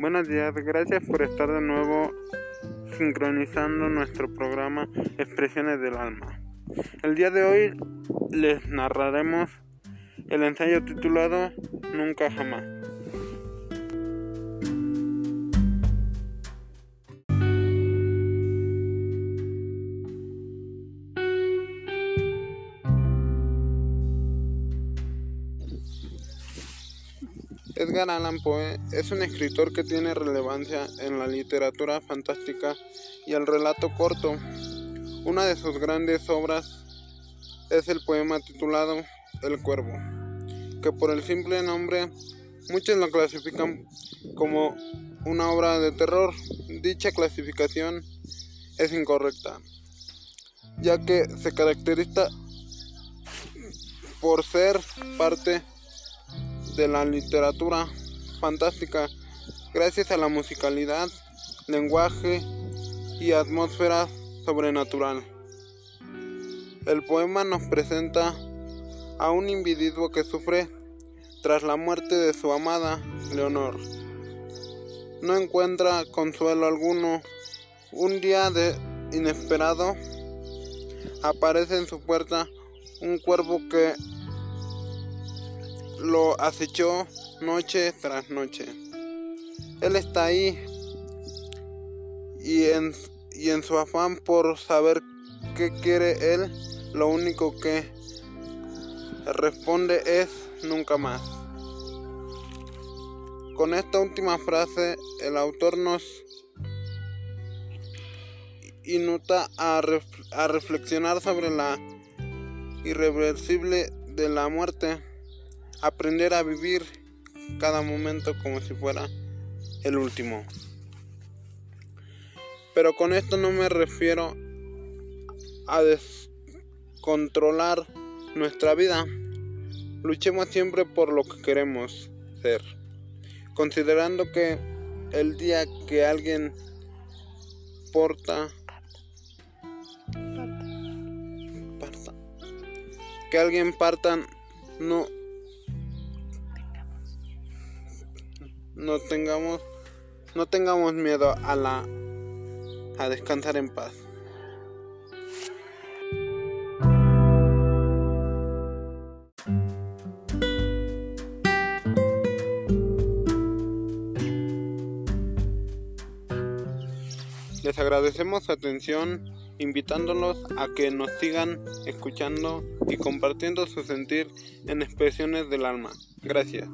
Buenos días, gracias por estar de nuevo sincronizando nuestro programa Expresiones del Alma. El día de hoy les narraremos el ensayo titulado Nunca Jamás. Edgar Allan Poe es un escritor que tiene relevancia en la literatura fantástica y el relato corto. Una de sus grandes obras es el poema titulado El Cuervo, que por el simple nombre muchos lo clasifican como una obra de terror. Dicha clasificación es incorrecta, ya que se caracteriza por ser parte de la literatura fantástica gracias a la musicalidad, lenguaje y atmósfera sobrenatural. El poema nos presenta a un individuo que sufre tras la muerte de su amada Leonor. No encuentra consuelo alguno. Un día de inesperado aparece en su puerta un cuervo que lo acechó noche tras noche. Él está ahí y en, y en su afán por saber qué quiere él, lo único que responde es nunca más. Con esta última frase el autor nos inuta a, a reflexionar sobre la irreversible de la muerte aprender a vivir cada momento como si fuera el último. Pero con esto no me refiero a descontrolar nuestra vida. Luchemos siempre por lo que queremos ser. Considerando que el día que alguien porta que alguien parta no no tengamos no tengamos miedo a la a descansar en paz. Les agradecemos su atención, invitándolos a que nos sigan escuchando y compartiendo su sentir en expresiones del alma. Gracias.